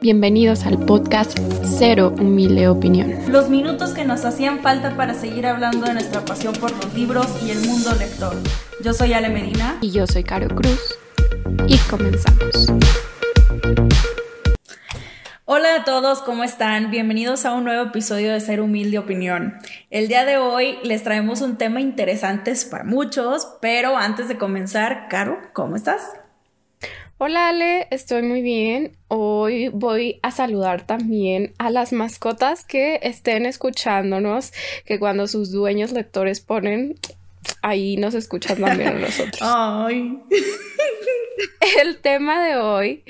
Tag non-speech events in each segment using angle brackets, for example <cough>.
Bienvenidos al podcast Cero Humilde Opinión. Los minutos que nos hacían falta para seguir hablando de nuestra pasión por los libros y el mundo lector. Yo soy Ale Medina. Y yo soy Caro Cruz. Y comenzamos. Hola a todos, ¿cómo están? Bienvenidos a un nuevo episodio de Ser Humilde Opinión. El día de hoy les traemos un tema interesante para muchos, pero antes de comenzar, Caro, ¿cómo estás? Hola Ale, estoy muy bien. Hoy voy a saludar también a las mascotas que estén escuchándonos, que cuando sus dueños lectores ponen, ahí nos escuchan también a nosotros. <laughs> Ay. El tema de hoy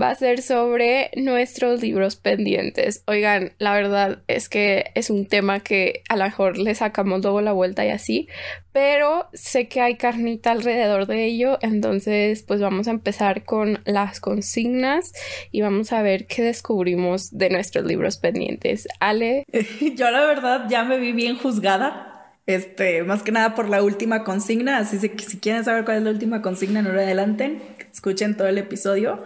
va a ser sobre nuestros libros pendientes. Oigan, la verdad es que es un tema que a lo mejor le sacamos luego la vuelta y así, pero sé que hay carnita alrededor de ello, entonces pues vamos a empezar con las consignas y vamos a ver qué descubrimos de nuestros libros pendientes. Ale. <laughs> Yo la verdad ya me vi bien juzgada este, más que nada por la última consigna, así que si quieren saber cuál es la última consigna, no lo adelanten, escuchen todo el episodio.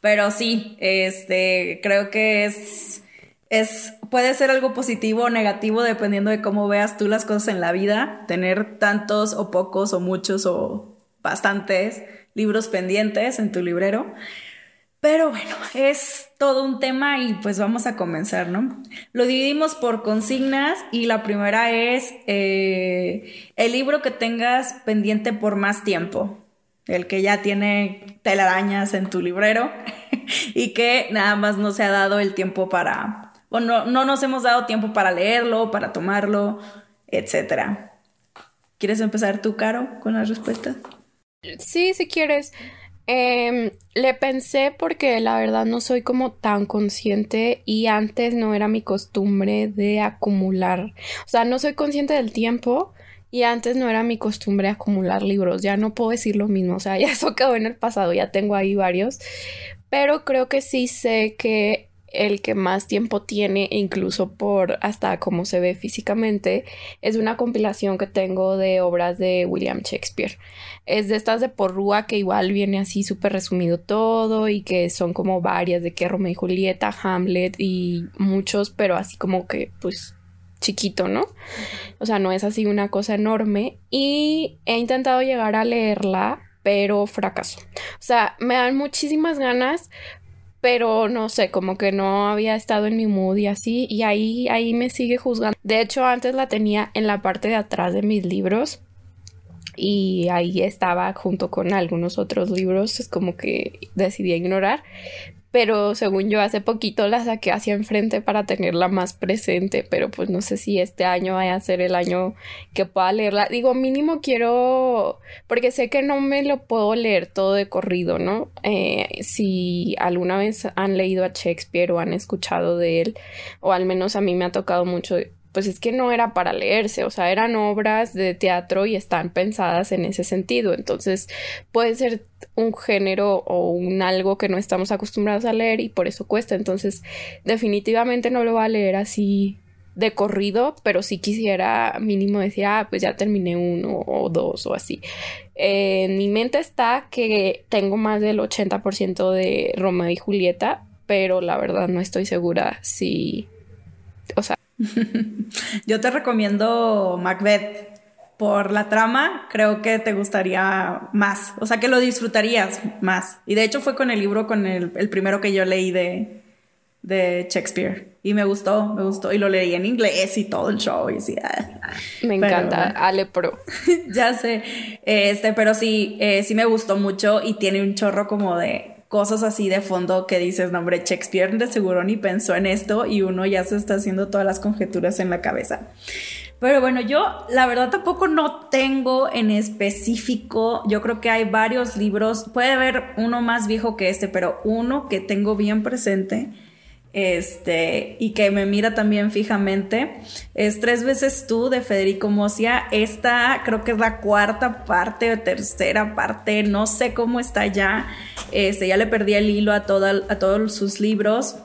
Pero sí, este, creo que es, es, puede ser algo positivo o negativo dependiendo de cómo veas tú las cosas en la vida, tener tantos o pocos o muchos o bastantes libros pendientes en tu librero. Pero bueno, es todo un tema y pues vamos a comenzar, ¿no? Lo dividimos por consignas y la primera es eh, el libro que tengas pendiente por más tiempo, el que ya tiene telarañas en tu librero <laughs> y que nada más no se ha dado el tiempo para, o no, no nos hemos dado tiempo para leerlo, para tomarlo, etc. ¿Quieres empezar tú, Caro, con las respuestas? Sí, si quieres. Eh, le pensé porque la verdad no soy como tan consciente y antes no era mi costumbre de acumular. O sea, no soy consciente del tiempo y antes no era mi costumbre acumular libros. Ya no puedo decir lo mismo. O sea, <laughs> ya eso quedó en el pasado, ya tengo ahí varios. Pero creo que sí sé que el que más tiempo tiene, incluso por hasta cómo se ve físicamente, es una compilación que tengo de obras de William Shakespeare. Es de estas de porrúa que igual viene así súper resumido todo y que son como varias de que Romeo y Julieta, Hamlet y muchos, pero así como que pues chiquito, ¿no? O sea, no es así una cosa enorme y he intentado llegar a leerla, pero fracaso. O sea, me dan muchísimas ganas, pero no sé, como que no había estado en mi mood y así, y ahí, ahí me sigue juzgando. De hecho, antes la tenía en la parte de atrás de mis libros y ahí estaba junto con algunos otros libros, es como que decidí ignorar, pero según yo hace poquito la saqué hacia enfrente para tenerla más presente, pero pues no sé si este año vaya a ser el año que pueda leerla. Digo, mínimo quiero, porque sé que no me lo puedo leer todo de corrido, ¿no? Eh, si alguna vez han leído a Shakespeare o han escuchado de él, o al menos a mí me ha tocado mucho pues es que no era para leerse, o sea, eran obras de teatro y están pensadas en ese sentido. Entonces, puede ser un género o un algo que no estamos acostumbrados a leer y por eso cuesta. Entonces, definitivamente no lo va a leer así de corrido, pero si quisiera mínimo decir, ah, pues ya terminé uno o dos o así. en mi mente está que tengo más del 80% de Romeo y Julieta, pero la verdad no estoy segura si, o sea, <laughs> Yo te recomiendo Macbeth. Por la trama, creo que te gustaría más. O sea, que lo disfrutarías más. Y de hecho fue con el libro, con el, primero que yo leí de, de Shakespeare. Y me gustó, me gustó. Y lo leí en inglés y todo el show. Y sí, ah. Me encanta, Ale Pro. <laughs> ya sé. Este, pero sí, eh, sí me gustó mucho y tiene un chorro como de cosas así de fondo que dices, no hombre, Shakespeare de seguro ni pensó en esto y uno ya se está haciendo todas las conjeturas en la cabeza. Pero bueno, yo la verdad tampoco no tengo en específico, yo creo que hay varios libros, puede haber uno más viejo que este, pero uno que tengo bien presente este, y que me mira también fijamente, es Tres veces tú de Federico Mosia. Esta creo que es la cuarta parte o tercera parte, no sé cómo está ya. Este, ya le perdí el hilo a, a todos sus libros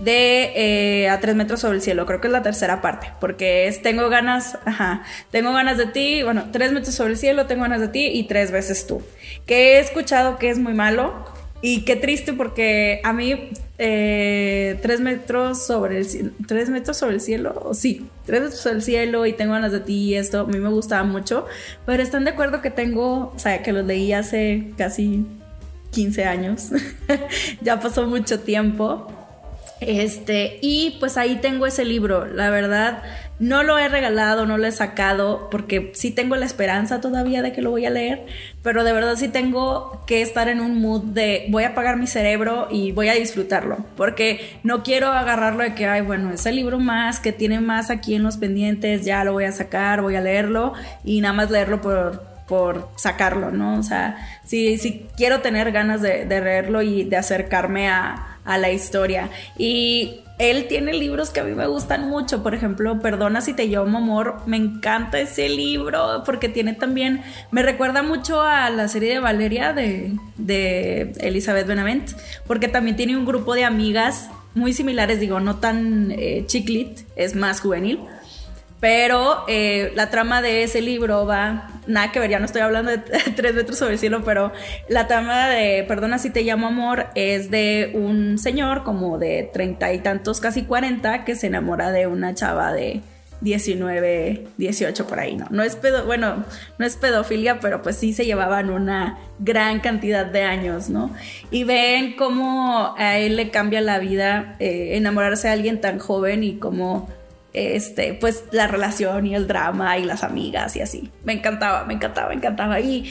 de eh, A tres metros sobre el cielo, creo que es la tercera parte, porque es Tengo ganas, ajá, tengo ganas de ti, bueno, tres metros sobre el cielo, tengo ganas de ti y tres veces tú, que he escuchado que es muy malo y qué triste porque a mí eh, tres metros sobre el cielo. ¿Tres metros sobre el cielo? Sí, tres metros sobre el cielo y tengo ganas de ti y esto. A mí me gustaba mucho. Pero están de acuerdo que tengo, o sea, que los leí hace casi 15 años. <laughs> ya pasó mucho tiempo. Este, y pues ahí tengo ese libro. La verdad, no lo he regalado, no lo he sacado, porque sí tengo la esperanza todavía de que lo voy a leer, pero de verdad sí tengo que estar en un mood de voy a apagar mi cerebro y voy a disfrutarlo, porque no quiero agarrarlo de que, ay, bueno, ese libro más, que tiene más aquí en los pendientes, ya lo voy a sacar, voy a leerlo y nada más leerlo por, por sacarlo, ¿no? O sea, sí quiero tener ganas de, de leerlo y de acercarme a, a la historia. Y él tiene libros que a mí me gustan mucho, por ejemplo, Perdona si te llamo amor, me encanta ese libro porque tiene también, me recuerda mucho a la serie de Valeria de, de Elizabeth Benavent, porque también tiene un grupo de amigas muy similares, digo, no tan eh, chiclit, es más juvenil pero eh, la trama de ese libro va, nada que ver, ya no estoy hablando de <laughs> tres metros sobre el cielo, pero la trama de Perdona si te llamo amor es de un señor como de treinta y tantos, casi cuarenta, que se enamora de una chava de 19, 18 por ahí, ¿no? No es pedo, bueno, no es pedofilia, pero pues sí se llevaban una gran cantidad de años, ¿no? Y ven cómo a él le cambia la vida eh, enamorarse de alguien tan joven y cómo este, pues la relación y el drama y las amigas y así. Me encantaba, me encantaba, me encantaba. Y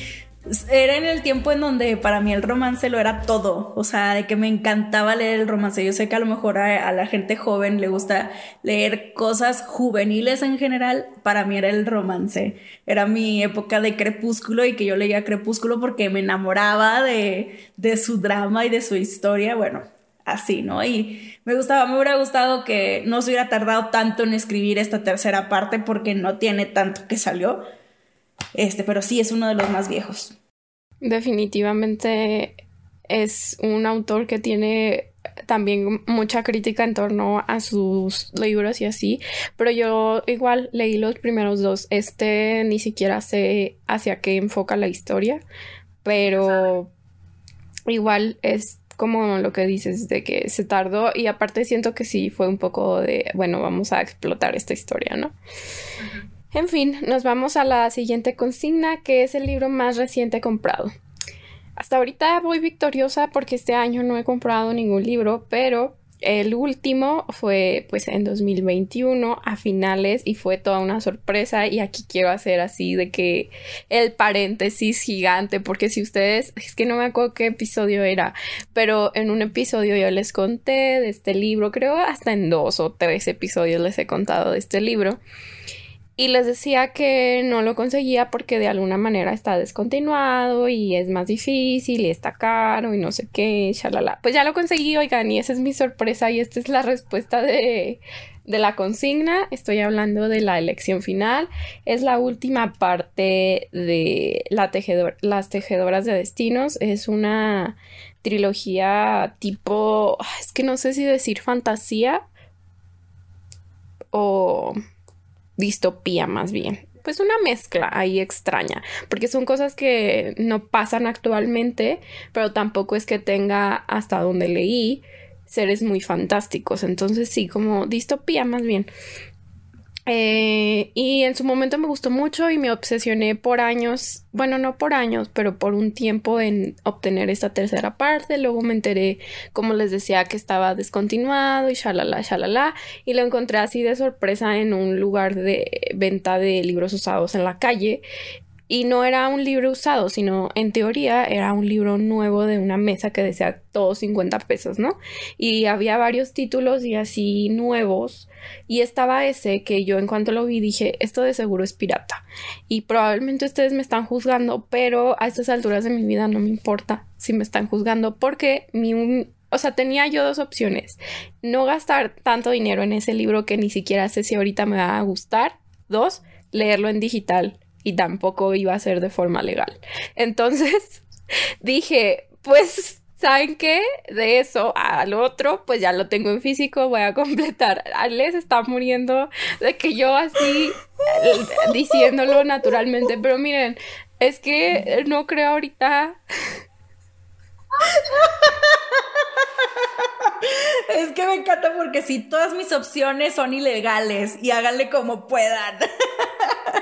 era en el tiempo en donde para mí el romance lo era todo, o sea, de que me encantaba leer el romance. Yo sé que a lo mejor a, la gente joven le gusta leer cosas juveniles en general, para mí era el romance. Era mi época de crepúsculo y que yo leía crepúsculo porque me enamoraba de, de su drama y de su historia. Bueno, así, ¿no? Y me gustaba, me hubiera gustado que no se hubiera tardado tanto en escribir esta tercera parte porque no tiene tanto que salió. Este, pero sí es uno de los más viejos. Definitivamente es un autor que tiene también mucha crítica en torno a sus libros y así, pero yo igual leí los primeros dos. Este ni siquiera sé hacia qué enfoca la historia, pero igual es como lo que dices de que se tardó y aparte siento que sí fue un poco de, bueno, vamos a explotar esta historia, ¿no? En fin, nos vamos a la siguiente consigna, que es el libro más reciente comprado. Hasta ahorita voy victoriosa porque este año no he comprado ningún libro, pero el último fue pues en 2021 a finales y fue toda una sorpresa y aquí quiero hacer así de que el paréntesis gigante porque si ustedes es que no me acuerdo qué episodio era pero en un episodio yo les conté de este libro creo hasta en dos o tres episodios les he contado de este libro y les decía que no lo conseguía porque de alguna manera está descontinuado y es más difícil y está caro y no sé qué, shalala. Pues ya lo conseguí, oigan, y esa es mi sorpresa y esta es la respuesta de, de la consigna. Estoy hablando de la elección final. Es la última parte de la tejedor Las Tejedoras de Destinos. Es una trilogía tipo, es que no sé si decir fantasía o distopía más bien. Pues una mezcla ahí extraña, porque son cosas que no pasan actualmente, pero tampoco es que tenga hasta donde leí seres muy fantásticos. Entonces sí, como distopía más bien. Eh, y en su momento me gustó mucho y me obsesioné por años, bueno, no por años, pero por un tiempo en obtener esta tercera parte. Luego me enteré, como les decía, que estaba descontinuado y shalala, shalala. Y lo encontré así de sorpresa en un lugar de venta de libros usados en la calle. Y no era un libro usado, sino en teoría era un libro nuevo de una mesa que decía todos 50 pesos, ¿no? Y había varios títulos y así nuevos. Y estaba ese que yo en cuanto lo vi dije, esto de seguro es pirata. Y probablemente ustedes me están juzgando, pero a estas alturas de mi vida no me importa si me están juzgando porque mi... O sea, tenía yo dos opciones. No gastar tanto dinero en ese libro que ni siquiera sé si ahorita me va a gustar. Dos, leerlo en digital y tampoco iba a ser de forma legal. Entonces <laughs> dije, pues, ¿saben qué? De eso al otro, pues ya lo tengo en físico, voy a <laughs> completar. Alex está muriendo de que yo así eh, diciéndolo naturalmente, pero miren, es que no creo ahorita <laughs> Es que me encanta porque sí, todas mis opciones son ilegales y háganle como puedan.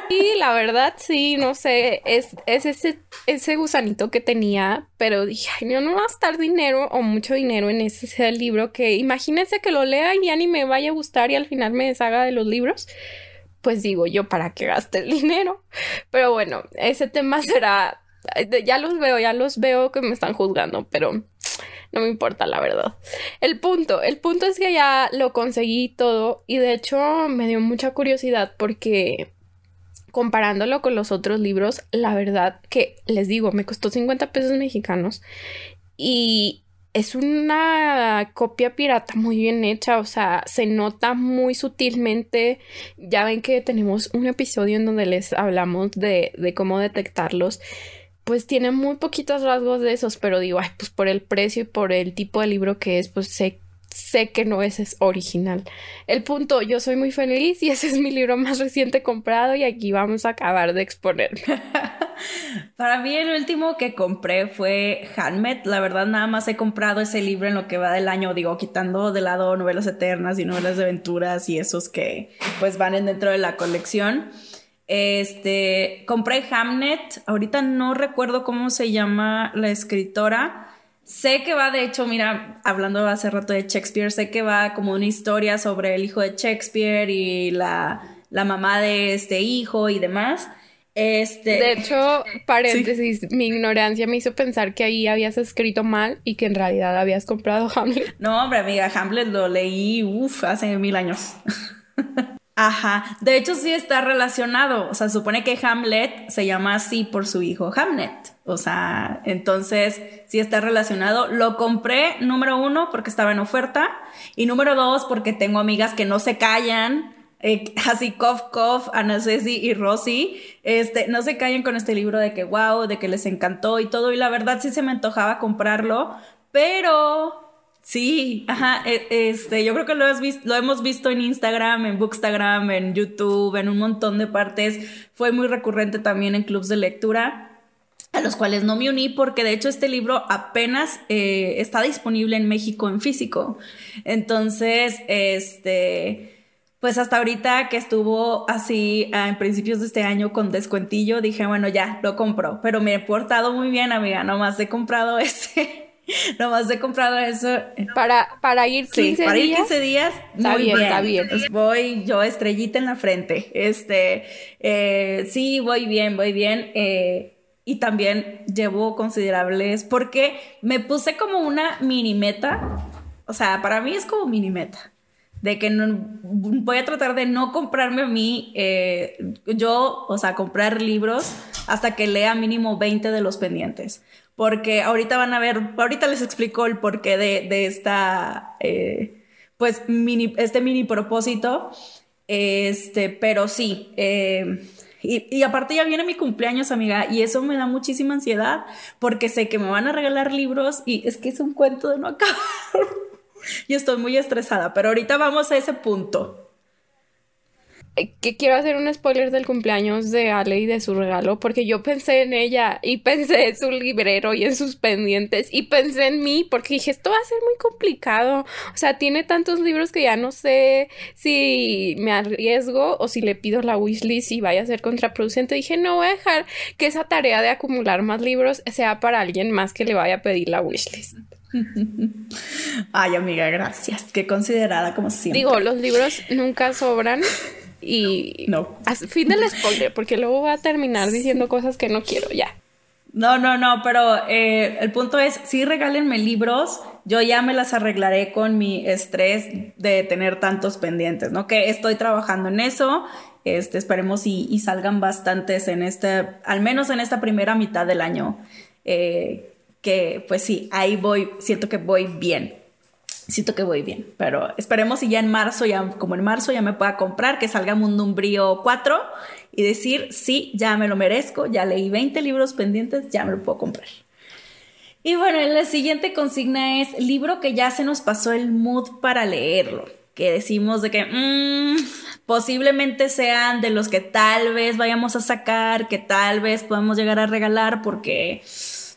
Sí, la verdad, sí, no sé, es, es ese, ese gusanito que tenía, pero dije, ay, no voy a gastar dinero o mucho dinero en ese libro que imagínense que lo lea y ya ni me vaya a gustar y al final me deshaga de los libros. Pues digo yo, ¿para qué gaste el dinero? Pero bueno, ese tema <laughs> será, ya los veo, ya los veo que me están juzgando, pero no me importa la verdad. El punto, el punto es que ya lo conseguí todo y de hecho me dio mucha curiosidad porque comparándolo con los otros libros, la verdad que les digo, me costó 50 pesos mexicanos y es una copia pirata muy bien hecha, o sea, se nota muy sutilmente. Ya ven que tenemos un episodio en donde les hablamos de, cómo detectarlos pues tiene muy poquitos rasgos de esos, pero digo, ay, pues por el precio y por el tipo de libro que es, pues sé, sé que no es, es original. El punto, yo soy muy feliz y ese es mi libro más reciente comprado y aquí vamos a acabar de exponerme. <laughs> Para mí el último que compré fue Hanmet. La verdad nada más he comprado ese libro en lo que va del año, digo, quitando de lado novelas eternas y novelas de aventuras y esos que pues van dentro de la colección. Este, compré Hamnet, ahorita no recuerdo cómo se llama la escritora. Sé que va, de hecho, mira, hablando hace rato de Shakespeare, sé que va como una historia sobre el hijo de Shakespeare y la, la mamá de este hijo y demás. Este... De hecho, paréntesis, mi ignorancia me hizo pensar que ahí habías escrito mal y que en realidad habías comprado Hamlet. No, hombre, amiga, Hamlet lo leí, uff, hace mil años. <laughs> Ajá, de hecho sí está relacionado, o sea, supone que Hamlet se llama así por su hijo Hamlet, o sea, entonces sí está relacionado. Lo compré, número uno, porque estaba en oferta, y número dos, porque tengo amigas que no se callan, eh, así Kof Kof, Ana y Rosy, este, no se callan con este libro de que wow, de que les encantó y todo, y la verdad sí se me antojaba comprarlo, pero Sí, ajá, e, este, yo creo que lo, has visto, lo hemos visto en Instagram, en Bookstagram, en YouTube, en un montón de partes. Fue muy recurrente también en clubs de lectura, a los cuales no me uní porque de hecho este libro apenas eh, está disponible en México en físico. Entonces, este, pues hasta ahorita que estuvo así en principios de este año con descuentillo, dije, bueno, ya, lo compro, pero me he portado muy bien, amiga, nomás he comprado <laughs> ese. <laughs> Nomás he comprado eso. Para, para ir 15 sí, para ir 15 días. Está bien, está bien. Voy yo estrellita en la frente. Este, eh, sí, voy bien, voy bien. Eh, y también llevo considerables porque me puse como una mini meta. O sea, para mí es como mini meta. De que no, voy a tratar de no comprarme a mí, eh, yo, o sea, comprar libros hasta que lea mínimo 20 de los pendientes porque ahorita van a ver, ahorita les explico el porqué de, esta, eh, pues, mini, este mini propósito, este, pero sí, eh, y, aparte ya viene mi cumpleaños, amiga, y eso me da muchísima ansiedad, porque sé que me van a regalar libros y es que es un cuento de no acabar. <laughs> y estoy muy estresada, pero ahorita vamos a ese punto. Que quiero hacer un spoiler del cumpleaños de Ale y de su regalo, porque yo pensé en ella y pensé en su librero y en sus pendientes y pensé en mí, porque dije, esto va a ser muy complicado. O sea, tiene tantos libros que ya no sé si me arriesgo o si le pido la wishlist y vaya a ser contraproducente. Dije, no voy a dejar que esa tarea de acumular más libros sea para alguien más que le vaya a pedir la wishlist. <laughs> Ay, amiga, gracias. Qué considerada como siempre. Digo, los libros nunca sobran. Y no. fin del spoiler, porque luego va a terminar diciendo cosas que no quiero ya. No, no, no, pero eh, el punto es, sí regálenme libros, yo ya me las arreglaré con mi estrés de tener tantos pendientes, ¿no? Que estoy trabajando en eso, este, esperemos y, salgan bastantes en este, al menos en esta primera mitad del año, eh, que pues sí, ahí voy, siento que voy bien siento que voy bien, pero esperemos y ya en marzo, ya como en marzo ya me pueda comprar, que salga Mundo Umbrío 4 y decir, sí, ya me lo merezco, ya leí 20 libros pendientes, ya me lo puedo comprar. Y bueno, la siguiente consigna es libro que ya se nos pasó el mood para leerlo, que decimos de que mmm, posiblemente sean de los que tal vez vayamos a sacar, que tal vez podamos llegar a regalar porque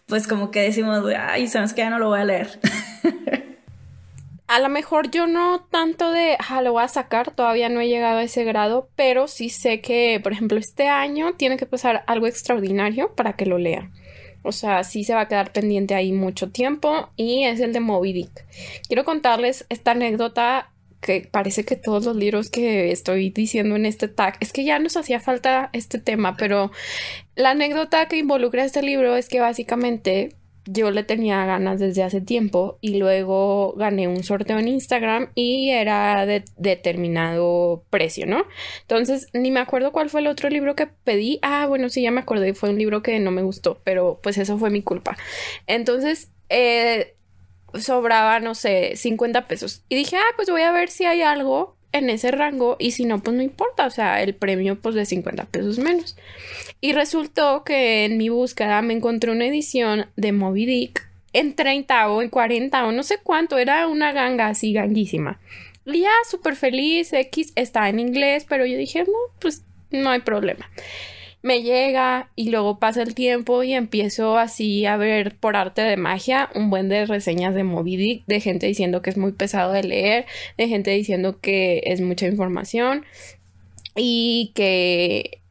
pues como que decimos, ay, sabes que ya no lo voy a leer. <laughs> a lo mejor yo no tanto de, ah, lo voy a sacar, todavía no he llegado a ese grado, pero sí sé que, por ejemplo, este año tiene que pasar algo extraordinario para que lo lea. O sea, sí se va a quedar pendiente ahí mucho tiempo y es el de Moby Dick. Quiero contarles esta anécdota que parece que todos los libros que estoy diciendo en este tag, es que ya nos hacía falta este tema, pero la anécdota que involucra este libro es que básicamente yo le tenía ganas desde hace tiempo y luego gané un sorteo en Instagram y era de determinado precio, ¿no? Entonces, ni me acuerdo cuál fue el otro libro que pedí. Ah, bueno, sí, ya me acordé, fue un libro que no me gustó, pero pues eso fue mi culpa. Entonces, eh, sobraba, no sé, 50 pesos. Y dije, ah, pues voy a ver si hay algo en ese rango y si no, pues no importa, o sea, el premio pues de 50 pesos menos. Y resultó que en mi búsqueda me encontré una edición de Moby Dick en 30 o en 40 o no sé cuánto, era una ganga así ganguísima. Ya súper feliz, X está en inglés, pero yo dije, no, pues no hay problema me llega y luego pasa el tiempo y empiezo así a ver por arte de magia un buen de reseñas de Moby Dick, de gente diciendo que es muy pesado de leer, de gente diciendo que es mucha información y que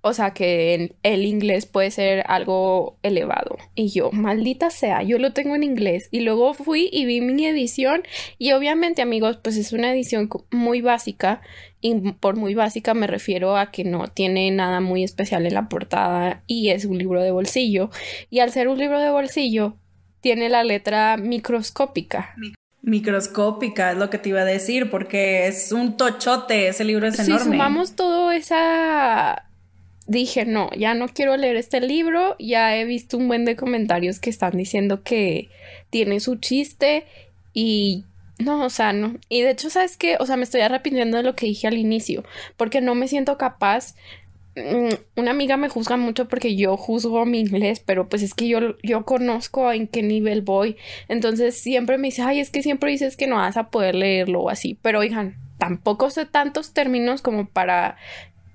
o sea que el inglés puede ser algo elevado. Y yo, maldita sea, yo lo tengo en inglés. Y luego fui y vi mi edición. Y obviamente, amigos, pues es una edición muy básica. Y por muy básica me refiero a que no tiene nada muy especial en la portada. Y es un libro de bolsillo. Y al ser un libro de bolsillo, tiene la letra microscópica. Microscópica, es lo que te iba a decir, porque es un tochote, ese libro es enorme. Si sumamos todo esa dije, no, ya no quiero leer este libro, ya he visto un buen de comentarios que están diciendo que tiene su chiste y no, o sea, no. Y de hecho, ¿sabes qué? O sea, me estoy arrepintiendo de lo que dije al inicio, porque no me siento capaz. Mm, una amiga me juzga mucho porque yo juzgo mi inglés, pero pues es que yo, yo conozco en qué nivel voy. Entonces siempre me dice, ay, es que siempre dices que no vas a poder leerlo o así. Pero oigan, tampoco sé tantos términos como para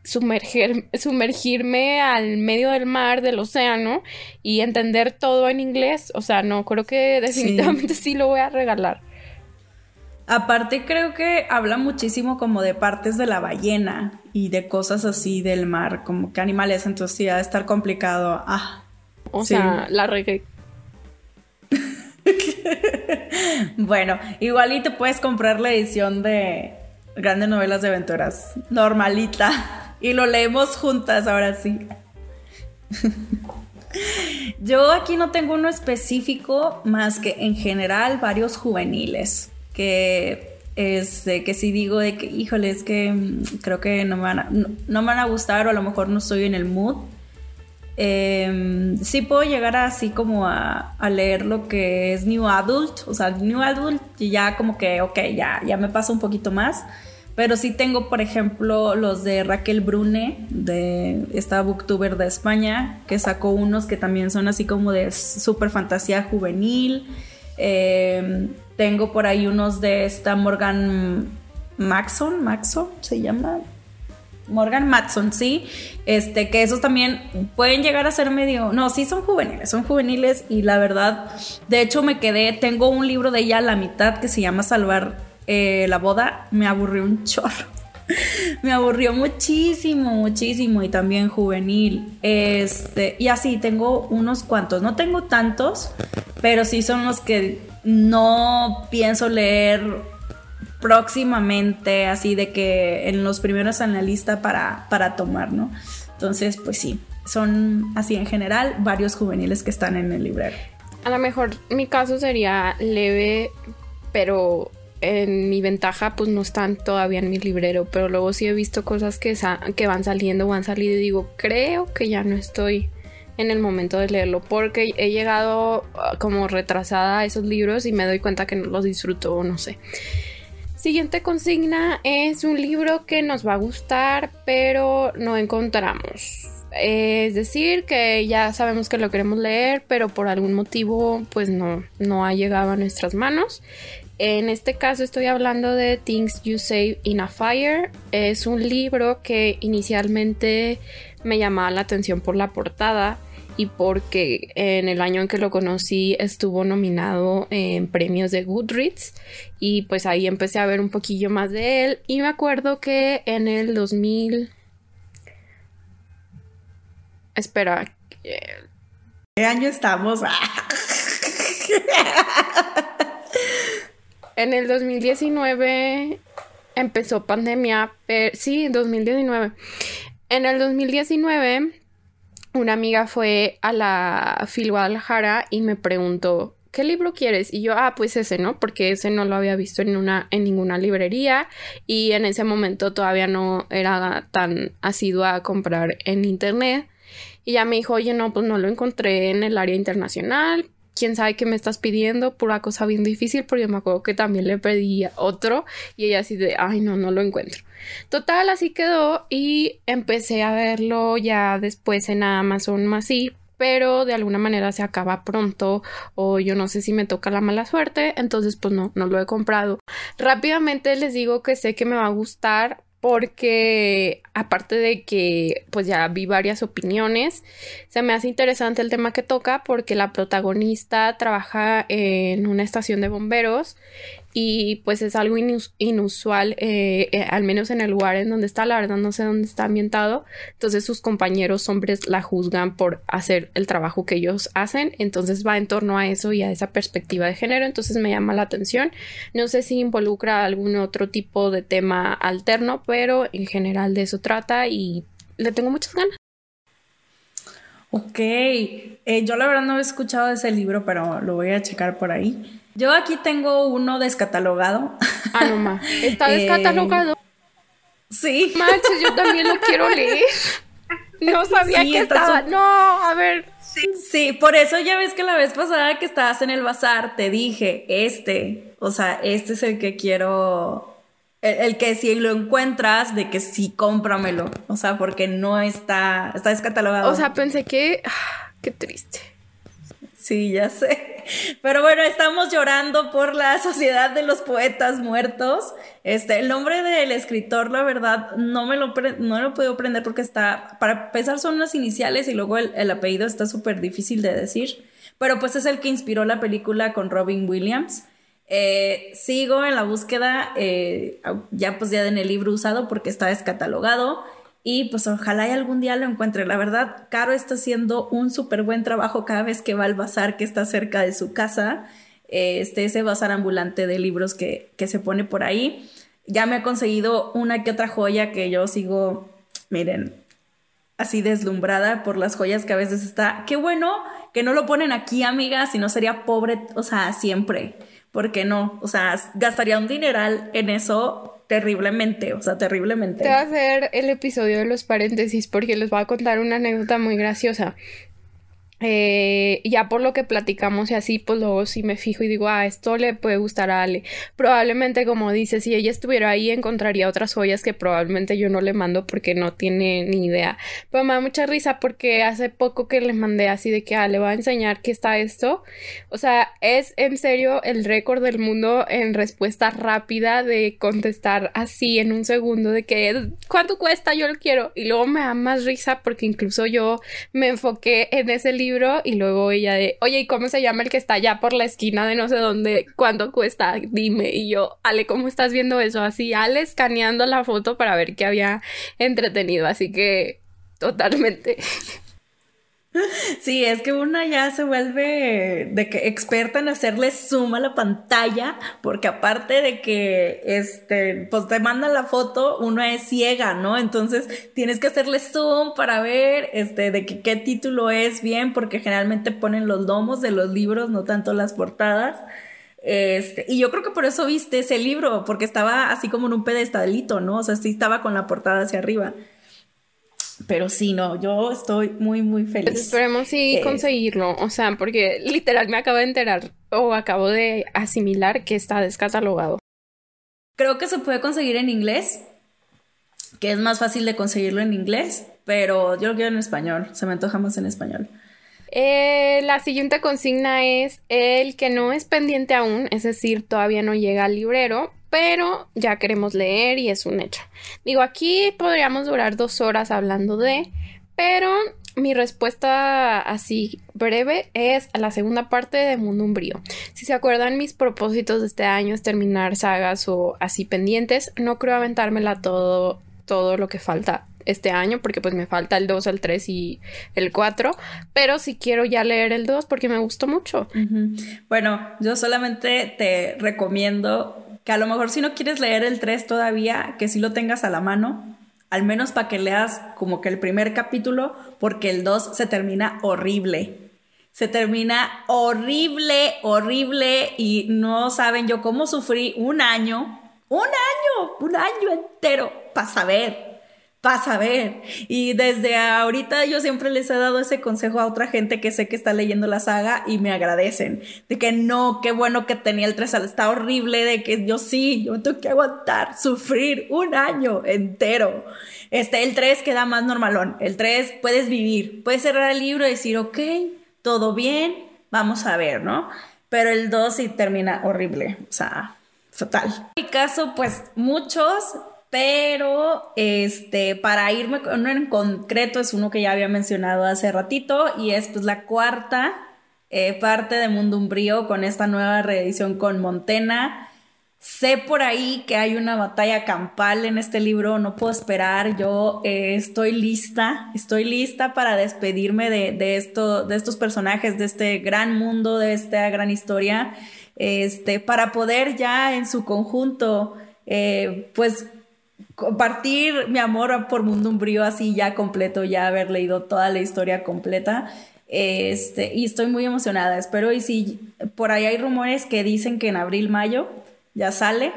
sumergir, sumergirme al medio del mar, del océano y entender todo en inglés. O sea, no, creo que definitivamente sí, lo voy a regalar. Aparte creo que habla muchísimo como de partes de la ballena y de cosas así del mar, como que animales, entonces sí, ha de estar complicado. Ah. O sea, la regué. <laughs> bueno, igual y te puedes comprar la edición de Grandes Novelas de Aventuras, normalita. Y lo leemos juntas ahora sí. Yo aquí no tengo uno específico más que en general varios juveniles que es que si digo de que híjole es que mm, creo que no me van a, no, me van a gustar o a lo mejor no estoy en el mood em, sí puedo llegar así como a, a, leer lo que es New Adult o sea New Adult y ya como que ok ya, ya me pasa un poquito más pero sí tengo, por ejemplo, los de Raquel Brune, de esta booktuber de España, que sacó unos que también son así como de super fantasía juvenil. Em, tengo por ahí unos de esta Morgan Maxon, Maxon se llama. Morgan Matson, sí, este, que esos también pueden llegar a ser medio, no, sí son juveniles, son juveniles y la verdad, de hecho me quedé, tengo un libro de ella a la mitad que se llama Salvar eh, la boda me aburrió un chorro. <laughs> me aburrió muchísimo, muchísimo y también juvenil. Este, y así tengo unos cuantos, no tengo tantos, pero sí son los que no pienso leer próximamente, así de que en los primeros en la lista para, para tomar, ¿no? Entonces, pues sí, son así en general varios juveniles que están en el librero. A lo mejor mi caso sería leve, pero en mi ventaja pues no están todavía en mi librero, pero luego sí he visto cosas que, que van saliendo o han salido y digo, creo que ya no estoy en el momento de leerlo porque he llegado ah, como retrasada a esos libros y me doy cuenta que no los disfruto o no sé. Siguiente consigna es un libro que nos va a gustar pero no encontramos. Es decir, que ya sabemos que lo queremos leer, pero por algún motivo pues no, no ha llegado a nuestras manos. En este caso estoy hablando de Things You Save in a Fire. Es un libro que inicialmente me llamaba la atención por la portada y porque en el año en que lo conocí estuvo nominado en premios de Goodreads y pues ahí empecé a ver un poquillo más de él y me acuerdo que en el 2000 espera ¿qué año estamos? <laughs> en el 2019 empezó pandemia, pero sí, 2019. En el 2019 una amiga fue a la Phil Guadalajara y me preguntó, ¿qué libro quieres? Y yo, ah, pues ese, ¿no? Porque ese no lo había visto en una, en ninguna librería y en ese momento todavía no era tan asidua a comprar en internet. Y ella me dijo, oye, no, pues no lo encontré en el área internacional. ¿Quién sabe qué me estás pidiendo? Pura cosa bien difícil, porque me acuerdo que también le pedí otro y ella así de, ay, no, no lo encuentro. Total, así quedó y empecé a verlo ya después en Amazon más sí, pero de alguna manera se acaba pronto o yo no sé si me toca la mala suerte, entonces pues no, no lo he comprado. Rápidamente les digo que sé que me va a gustar porque aparte de que pues ya vi varias opiniones, se me hace interesante el tema que toca porque la protagonista trabaja en una estación de bomberos y pues es algo inusual, eh, eh, al menos en el lugar en donde está, la verdad no sé dónde está ambientado, entonces sus compañeros hombres la juzgan por hacer el trabajo que ellos hacen, entonces va en torno a eso y a esa perspectiva de género, entonces me llama la atención, no sé si involucra algún otro tipo de tema alterno, pero en general de eso trata y le tengo muchas ganas. Ok, eh, yo la verdad no he escuchado ese libro, pero lo voy a checar por ahí. Yo aquí tengo uno descatalogado. Ah, no más. ¿Está <laughs> eh, descatalogado? sí. Manches, yo también lo quiero leer. No sabía que estaba. No, a ver. Sí. sí, por eso ya ves que la vez pasada que estabas en el bazar te dije, este, o sea, este es el que quiero, el, que si lo encuentras, de que sí, cómpramelo, o sea, porque no está, está descatalogado. O sea, pensé que, ah, qué triste. Sí, ya sé. Pero bueno, estamos llorando por la Sociedad de los Poetas Muertos. Este, el nombre del escritor, la verdad, no me lo, no lo puedo aprender porque está, para empezar son unas iniciales y luego el, apellido está súper difícil de decir. Pero pues es el que inspiró la película con Robin Williams. Eh, sigo en la búsqueda, eh, ya pues ya en el libro usado porque está descatalogado. Y pues ojalá y algún día lo encuentre. La verdad, Caro está haciendo un súper buen trabajo cada vez que va al bazar que está cerca de su casa. Este, ese bazar ambulante de libros que, que se pone por ahí. Ya me ha conseguido una que otra joya que yo sigo, miren, así deslumbrada por las joyas que a veces está. Qué bueno que no lo ponen aquí, amiga, si no sería pobre, o sea, siempre. Porque no? O sea, gastaría un dineral en eso terriblemente, o sea, terriblemente. Te voy a hacer el episodio de los paréntesis porque les voy a contar una anécdota muy graciosa. Eh, ya por lo que platicamos y así, pues luego sí me fijo y digo, ah, esto le puede gustar a Ale. Probablemente, como dice, si ella estuviera ahí, encontraría otras joyas que probablemente yo no le mando porque no tiene ni idea. Pero me da mucha risa porque hace poco que le mandé así de que, ah, le voy a enseñar qué está esto. O sea, es en serio el récord del mundo en respuesta rápida de contestar así en un segundo de que, ¿cuánto cuesta? Yo lo quiero. Y luego me da más risa porque incluso yo me enfoqué en ese libro y luego ella de, oye, ¿y cómo se llama el que está allá por la esquina de no sé dónde? ¿Cuánto cuesta? Dime. Y yo, Ale, ¿cómo estás viendo eso? Así, Ale escaneando la foto para ver qué había entretenido. Así que, totalmente. Sí, es que una ya se vuelve experta en hacerle zoom a la pantalla, porque aparte de que este, pues te mandan la foto, uno es ciega, ¿no? Entonces tienes que hacerle zoom para ver este de qué título es bien, porque generalmente ponen los domos de los libros, no tanto las portadas. Este, y yo creo que por eso viste ese libro, porque estaba así como en un pedestalito, ¿no? O sea, sí estaba con la portada hacia arriba. Pero sí, no, yo estoy muy, muy feliz. Esperemos sí conseguirlo, o sea, porque literal me acabo de enterar o acabo de asimilar que está descatalogado. Creo que se puede conseguir en inglés, que es más fácil de conseguirlo en inglés, pero yo lo quiero en español, se me antoja más en español. Eh, la siguiente consigna es el que no es pendiente aún, es decir, todavía no llega al librero, pero ya queremos leer y es un hecho. Digo, aquí podríamos durar dos horas hablando de, pero mi respuesta así breve es a la segunda parte de Mundo Umbrío. Si se acuerdan, mis propósitos de este año es terminar sagas o así pendientes. No creo aventármela todo, todo lo que falta este año porque pues me falta el 2, el 3 y el 4, pero si quiero ya leer el 2 porque me gustó mucho. Bueno, yo solamente te recomiendo que a lo mejor si no quieres leer el 3 todavía, que si lo tengas a la mano, al menos para que leas como que el primer capítulo, porque el 2 se termina horrible. Se termina horrible, horrible y no saben yo cómo sufrí un año, un año, un año entero para saber Pasa a ver. Y desde ahorita yo siempre les he dado ese consejo a otra gente que sé que está leyendo la saga y me agradecen. De que no, qué bueno que tenía el 3 está horrible, de que yo sí, yo tengo que aguantar, sufrir un año entero. Este, el 3 queda más normalón. El 3 puedes vivir, puedes cerrar el libro y decir, ok, todo bien, vamos a ver, ¿no? Pero el 2 sí termina horrible, o sea, fatal. En mi caso, pues muchos pero este, para irme con uno en concreto es uno que ya había mencionado hace ratito y es pues la cuarta eh, parte de Mundo Umbrío con esta nueva reedición con Montena. Sé por ahí que hay una batalla campal en este libro, no puedo esperar, yo eh, estoy lista, estoy lista para despedirme de, esto, de estos personajes, de este gran mundo, de esta gran historia, este, para poder ya en su conjunto, eh, pues compartir mi amor por Mundo Umbrío así ya completo, ya haber leído toda la historia completa. Este, y estoy muy emocionada, espero y si por ahí hay rumores que dicen que en abril, mayo ya sale,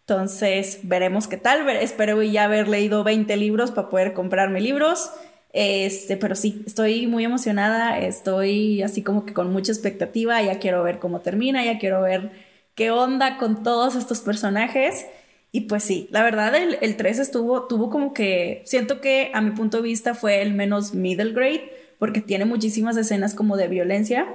entonces veremos qué tal, espero ya haber leído 20 libros para poder comprarme libros, este, pero sí, estoy muy emocionada, estoy así como que con mucha expectativa, ya quiero ver cómo termina, ya quiero ver qué onda con todos estos personajes. Y pues sí, la verdad el, el 3 estuvo, tuvo como que, siento que a mi punto de vista fue el menos middle grade, porque tiene muchísimas escenas como de violencia,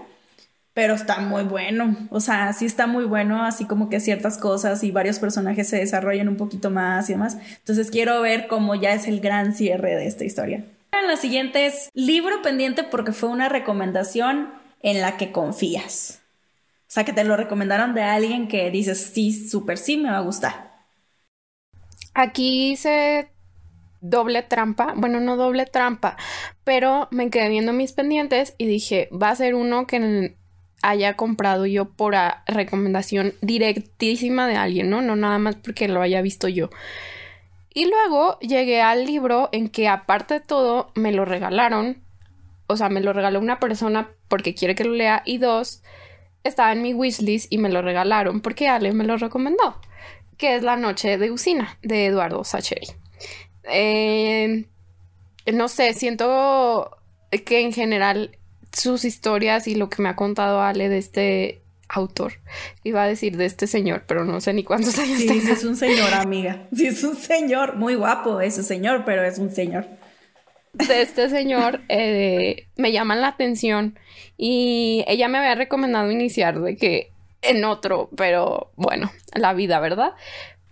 pero está muy bueno, o sea, sí está muy bueno, así como que ciertas cosas y varios personajes se desarrollan un poquito más y demás. Entonces quiero ver cómo ya es el gran cierre de esta historia. En la siguiente es libro pendiente porque fue una recomendación en la que confías. O sea, que te lo recomendaron de alguien que dices, sí, súper sí, me va a gustar. Aquí hice doble trampa, bueno, no doble trampa, pero me quedé viendo mis pendientes y dije, va a ser uno que haya comprado yo por recomendación directísima de alguien, ¿no? No nada más porque lo haya visto yo. Y luego llegué al libro en que aparte de todo me lo regalaron, o sea, me lo regaló una persona porque quiere que lo lea y dos, estaba en mi wishlist y me lo regalaron porque Ale me lo recomendó que es La Noche de Usina, de Eduardo Sacheri. Eh, no sé, siento que en general sus historias y lo que me ha contado Ale de este autor, iba a decir de este señor, pero no sé ni cuántos años sí, es un señor, amiga. <laughs> Sí, es un señor, muy guapo ese señor, pero es un señor. De este señor <laughs> eh, me llaman la atención y ella me había recomendado iniciar de que en otro, pero bueno, la vida, ¿verdad?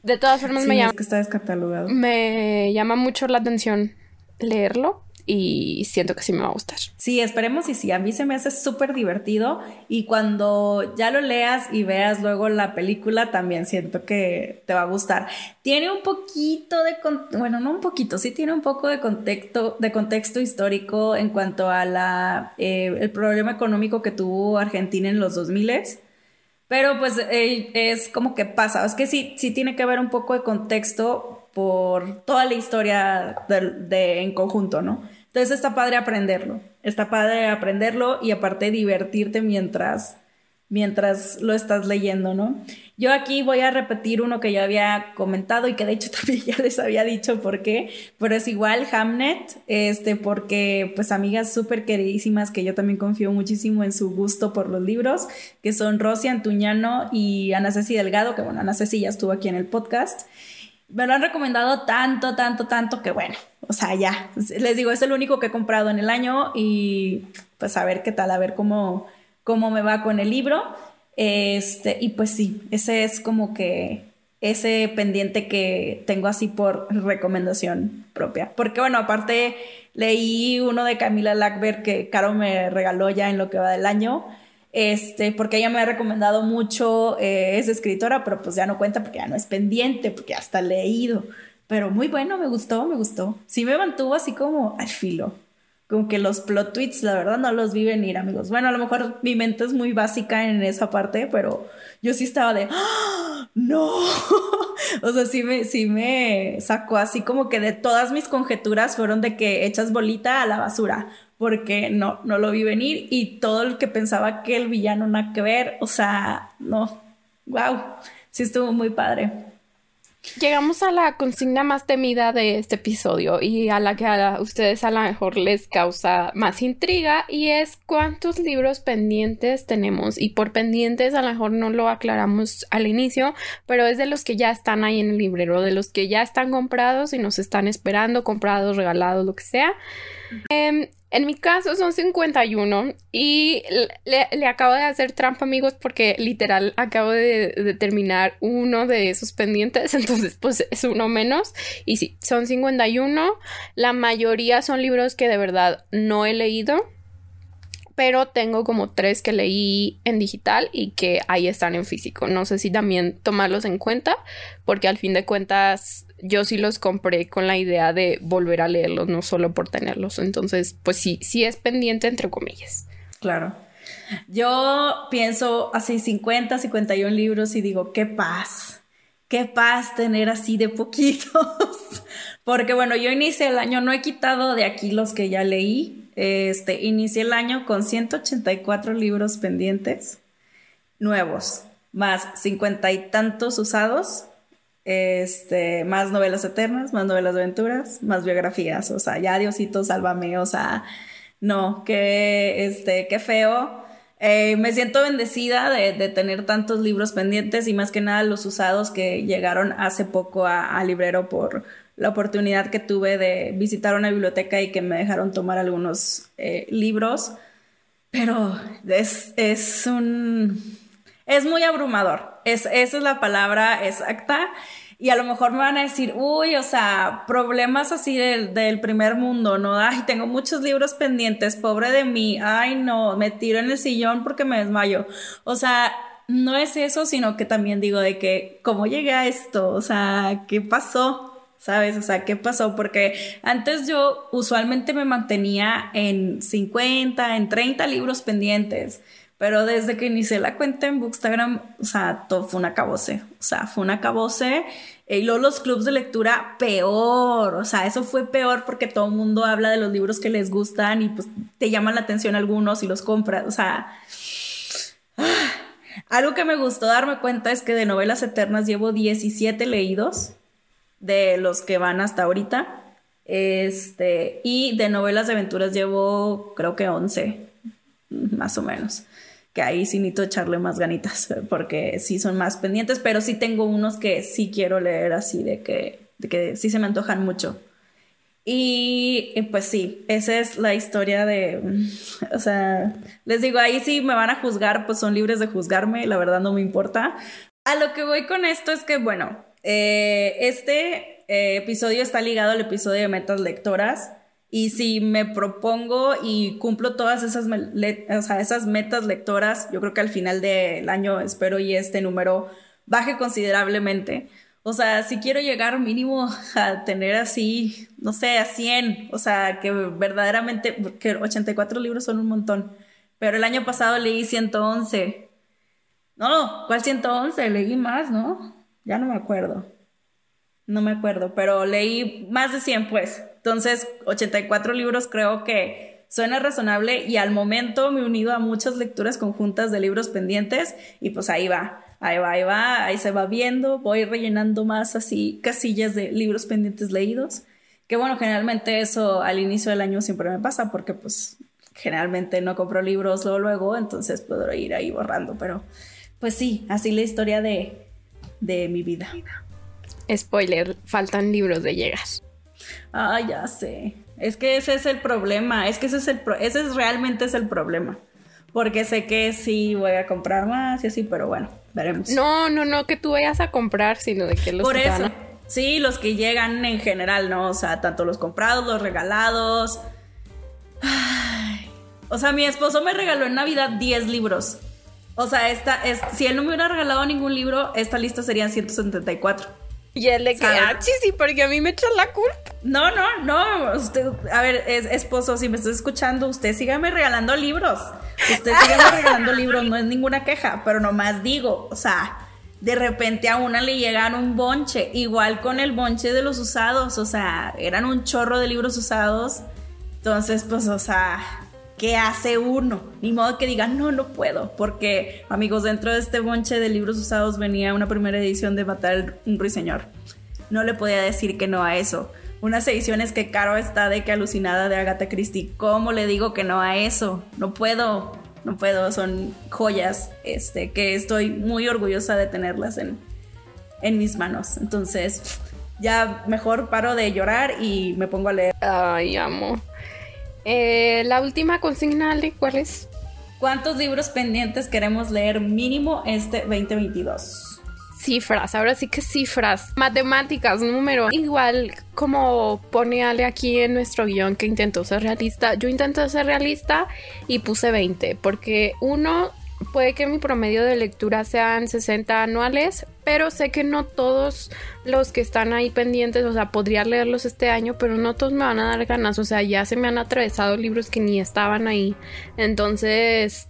De todas formas me llama... que está descatalogado. Me llama mucho la atención leerlo y siento que sí me va a gustar. Sí, esperemos y sí, a mí se me hace súper divertido y cuando ya lo leas y veas luego la película también siento que te va a gustar. Tiene un poquito de, bueno, no un poquito, sí tiene un poco de contexto, de contexto histórico en cuanto a la, eh, el problema económico que tuvo Argentina en los 2000 pero pues es como que pasa. Es que sí, sí tiene que haber un poco de contexto por toda la historia de, en conjunto, ¿no? Entonces está padre aprenderlo. Está padre aprenderlo y aparte divertirte mientras mientras lo estás leyendo, ¿no? Yo aquí voy a repetir uno que ya había comentado y que de hecho <laughs> también ya les había dicho por qué, pero es igual Hamnet, este, porque pues amigas súper queridísimas que yo también confío muchísimo en su gusto por los libros, que son Rosy Antuñano y Ana Ceci Delgado, que bueno, Ana Ceci ya estuvo aquí en el podcast. Me lo han recomendado tanto, tanto, tanto que bueno, o sea, ya, les digo, es el único que he comprado en el año y pues a ver qué tal, a ver cómo cómo me va con el libro. Este, y pues sí, ese es como que ese pendiente que tengo así por recomendación propia. Porque bueno, aparte leí uno de Camila Lackberg que Caro me regaló ya en lo que va del año. Este, porque ella me ha recomendado mucho, eh, es escritora, pero pues ya no cuenta porque ya no es pendiente, porque ya está leído. Pero muy bueno, me gustó, me gustó. Sí me mantuvo así como al filo como que los plot tweets, la verdad, no los vi venir, amigos. Bueno, a lo mejor mi mente es muy básica en esa parte, pero yo sí estaba de, ¡Ah! no, <laughs> o sea, sí me, sí me sacó así como que de todas mis conjeturas fueron de que echas bolita a la basura, porque no, no lo vi venir y todo el que pensaba que el villano nada que ver, o sea, no, wow, sí estuvo muy padre. Llegamos a la consigna más temida de este episodio y a la que a ustedes a lo mejor les causa más intriga y es cuántos libros pendientes tenemos y por pendientes a lo mejor no lo aclaramos al inicio, pero es de los que ya están ahí en el librero, de los que ya están comprados y nos están esperando, comprados, regalados, lo que sea. Em, en mi caso son 51 y le, acabo de hacer trampa amigos porque literal acabo de, terminar uno de esos pendientes, <laughs> entonces pues es uno menos. Y sí, son 51, la mayoría son libros que de verdad no he leído pero tengo como tres que leí en digital y que ahí están en físico. No sé si también tomarlos en cuenta, porque al fin de cuentas yo sí los compré con la idea de volver a leerlos, no solo por tenerlos. Entonces, pues sí, sí es pendiente entre comillas. Claro. Yo pienso así 50, 51 libros y digo, qué paz, qué paz tener así de poquitos. <laughs> Porque bueno, yo inicié el año, no he quitado de aquí los que ya leí, este, inicié el año con 184 libros pendientes nuevos, más cincuenta y tantos usados, este, más novelas eternas, más novelas de aventuras, más biografías, o sea, ya Diosito, sálvame, o sea, no, qué, este, qué feo. Eh, me siento bendecida de, tener tantos libros pendientes y más que nada los usados que llegaron hace poco a librero por la oportunidad que tuve de visitar una biblioteca y que me dejaron tomar algunos eh, libros, pero es, es un... es muy abrumador, es, esa es la palabra exacta. Y a lo mejor me van a decir, uy, o sea, problemas así del, del, primer mundo, ¿no? Ay, tengo muchos libros pendientes, pobre de mí, ay, no, me tiro en el sillón porque me desmayo. O sea, no es eso, sino que también digo de que, ¿cómo llegué a esto? O sea, ¿qué pasó? ¿Sabes? O sea, ¿qué pasó? Porque antes yo usualmente me mantenía en 50, en 30 libros pendientes, pero desde que inicié la cuenta en Bookstagram, o sea, todo fue un acabose, o sea, fue un acabose. Y luego los clubs de lectura, peor, o sea, eso fue peor porque todo el mundo habla de los libros que les gustan y pues te llaman la atención algunos y los compras, o sea... Algo que me gustó darme cuenta es que de novelas eternas llevo 17 leídos de los que van hasta ahorita. Este, y de novelas de aventuras llevo creo que 11, más o menos. Que ahí sí necesito echarle más ganitas, <laughs> porque sí son más pendientes, pero sí tengo unos que sí quiero leer así de que, de que sí se me antojan mucho. Y pues sí, esa es la historia de, <laughs> o sea, les digo, ahí sí me van a juzgar, pues son libres de juzgarme, la verdad no me importa. A lo que voy con esto es que, bueno, eh, este eh, episodio está ligado al episodio de metas lectoras. Y si me propongo y cumplo todas esas, esas metas lectoras, yo creo que al final del año espero y este número baje considerablemente. O sea, si quiero llegar mínimo a tener así, no sé, a 100, o sea, que verdaderamente, que 84 libros son un montón, pero el año pasado leí 111. No, ¿cuál 111? Leí más, ¿no? Ya no me acuerdo. No me acuerdo, pero leí más de 100 pues. Entonces, 84 libros creo que suena razonable y al momento me he unido a muchas lecturas conjuntas de libros pendientes y pues ahí va, ahí va, ahí va, ahí se va viendo, voy rellenando más así casillas de libros pendientes leídos. Que bueno, generalmente eso al inicio del año siempre me pasa porque pues generalmente no compro libros luego, luego entonces puedo ir ahí borrando, pero pues sí, así la historia de, de mi vida. Spoiler, faltan libros de llegas. Ah, ya sé. Es que ese es el problema. Es que ese es el ese es realmente es el problema. Porque sé que sí voy a comprar más y así, pero bueno. veremos. No, no, no que tú vayas a comprar, sino de que los Por eso. Sí, los que llegan en general, ¿no? O sea, tanto los comprados, los regalados. O sea, mi esposo me regaló en Navidad 10 libros. O sea, esta es, si él no me hubiera regalado ningún libro, esta lista serían 174. Y él le queda, ah, sí, porque a mí me echan la culpa. No, no, no. Usted, a ver, es, esposo, si me estás escuchando, usted sígame regalando libros. Usted sígame <laughs> regalando libros, no es ninguna queja, pero nomás digo, o sea, de repente a una le llegan un bonche, igual con el bonche de los usados, o sea, eran un chorro de libros usados. Entonces, pues, o sea, ¿qué hace uno? Ni modo que diga, no, no puedo, porque, amigos, dentro de este bonche de libros usados venía una primera edición de Matar un ruiseñor. No le podía decir que no a eso. Unas ediciones que Caro está de que alucinada de Agatha Christie. ¿Cómo le digo que no a eso? No puedo no puedo, son joyas este, que estoy muy orgullosa de tenerlas en, en mis manos. Entonces, ya mejor paro de llorar y me pongo a leer. Ay, amo. Eh, la última consigna, Ale, ¿cuál es? ¿Cuántos libros pendientes queremos leer mínimo este 2022? cifras, ahora sí que cifras, matemáticas, número. Igual como pone Ale aquí en nuestro guion que intentó ser realista, yo intenté ser realista y puse 20, porque uno, puede que mi promedio de lectura sean 60 anuales, pero sé que no todos los que están ahí pendientes, o sea, podría leerlos este año, pero no todos me van a dar ganas, o sea, ya se me han atravesado libros que ni estaban ahí. Entonces,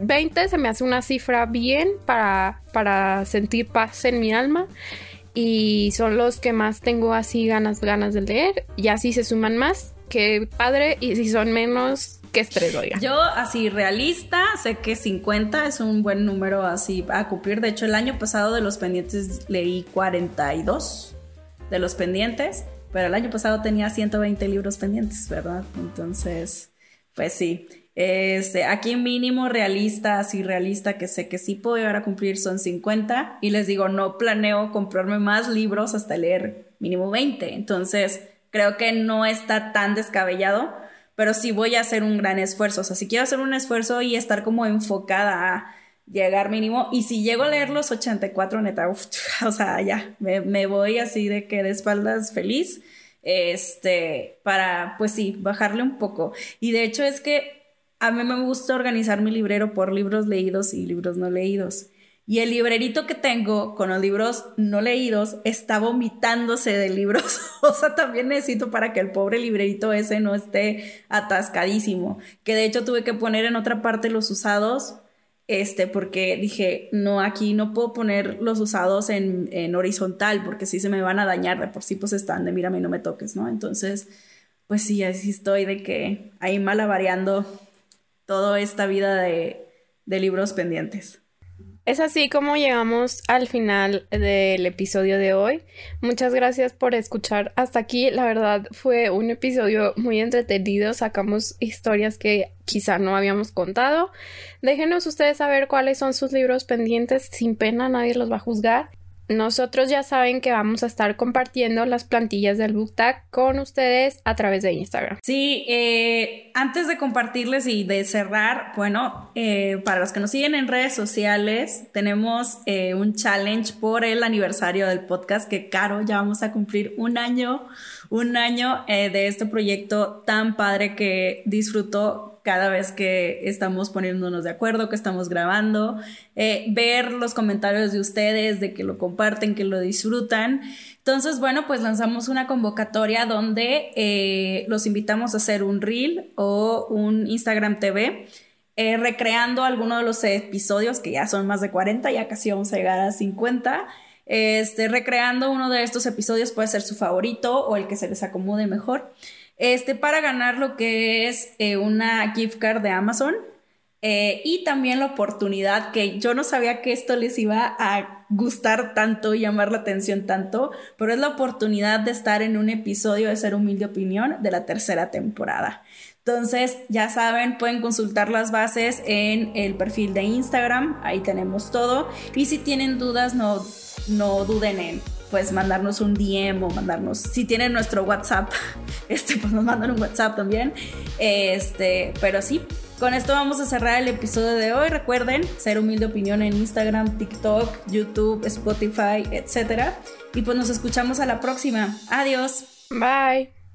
20 se me hace una cifra bien para, para sentir paz en mi alma y son los que más tengo así ganas, ganas de leer y así se suman más, que padre, y si son menos, que estrés, oiga. Yo así realista, sé que 50 es un buen número así a cumplir, de hecho el año pasado de los pendientes leí 42 de los pendientes, pero el año pasado tenía 120 libros pendientes, ¿verdad? Entonces, pues sí. Este, aquí mínimo realista, así realista, que sé que sí puedo llegar a cumplir son 50 y les digo, no planeo comprarme más libros hasta leer mínimo 20. Entonces, creo que no está tan descabellado, pero sí voy a hacer un gran esfuerzo. O sea, si quiero hacer un esfuerzo y estar como enfocada a llegar mínimo, y si llego a leer los 84, neta, <laughs> o sea, ya, me, me voy así de que de espaldas feliz este, para, pues sí, bajarle un poco. Y de hecho es que a mí me gusta organizar mi librero por libros leídos y libros no leídos. Y el librerito que tengo con los libros no leídos está vomitándose de libros. <laughs> o sea, también necesito para que el pobre librerito ese no esté atascadísimo. Que de hecho tuve que poner en otra parte los usados. Este, porque dije, no, aquí no puedo poner los usados en, en horizontal porque si se me van a dañar. De por sí, pues están de mírame no me toques, ¿no? Entonces, pues sí, así estoy de que ahí malavariando toda esta vida de, libros pendientes. Es así como llegamos al final del episodio de hoy. Muchas gracias por escuchar hasta aquí. La verdad fue un episodio muy entretenido. Sacamos historias que quizá no habíamos contado. Déjenos ustedes saber cuáles son sus libros pendientes. Sin pena, nadie los va a juzgar. Nosotros ya saben que vamos a estar compartiendo las plantillas del BookTag con ustedes a través de Instagram. Sí, eh, antes de compartirles y de cerrar, bueno, eh, para los que nos siguen en redes sociales, tenemos eh, un challenge por el aniversario del podcast que, Caro, ya vamos a cumplir un año, un año de este proyecto tan padre que disfrutó cada vez que estamos poniéndonos de acuerdo, que estamos grabando, eh, ver los comentarios de ustedes, de que lo comparten, que lo disfrutan. Entonces, bueno, pues lanzamos una convocatoria donde eh, los invitamos a hacer un reel o un Instagram TV. Eh, recreando alguno de los episodios, que ya son más de 40, ya casi vamos a llegar a 50. Este, recreando uno de estos episodios puede ser su favorito o el que se les acomode mejor este, para ganar lo que es eh, una gift card de Amazon. Eh, y también la oportunidad que yo no sabía que esto les iba a gustar tanto y llamar la atención tanto, pero es la oportunidad de estar en un episodio de Ser Humilde Opinión de la tercera temporada. Entonces, ya saben, pueden consultar las bases en el perfil de Instagram, ahí tenemos todo. Y si tienen dudas, no, no duden en pues mandarnos un DM o mandarnos, si tienen nuestro WhatsApp, <laughs> este, pues nos mandan un WhatsApp también. Este, pero sí, con esto vamos a cerrar el episodio de hoy. Recuerden, ser humilde opinión en Instagram, TikTok, YouTube, Spotify, etc. Y pues nos escuchamos a la próxima. Adiós. Bye.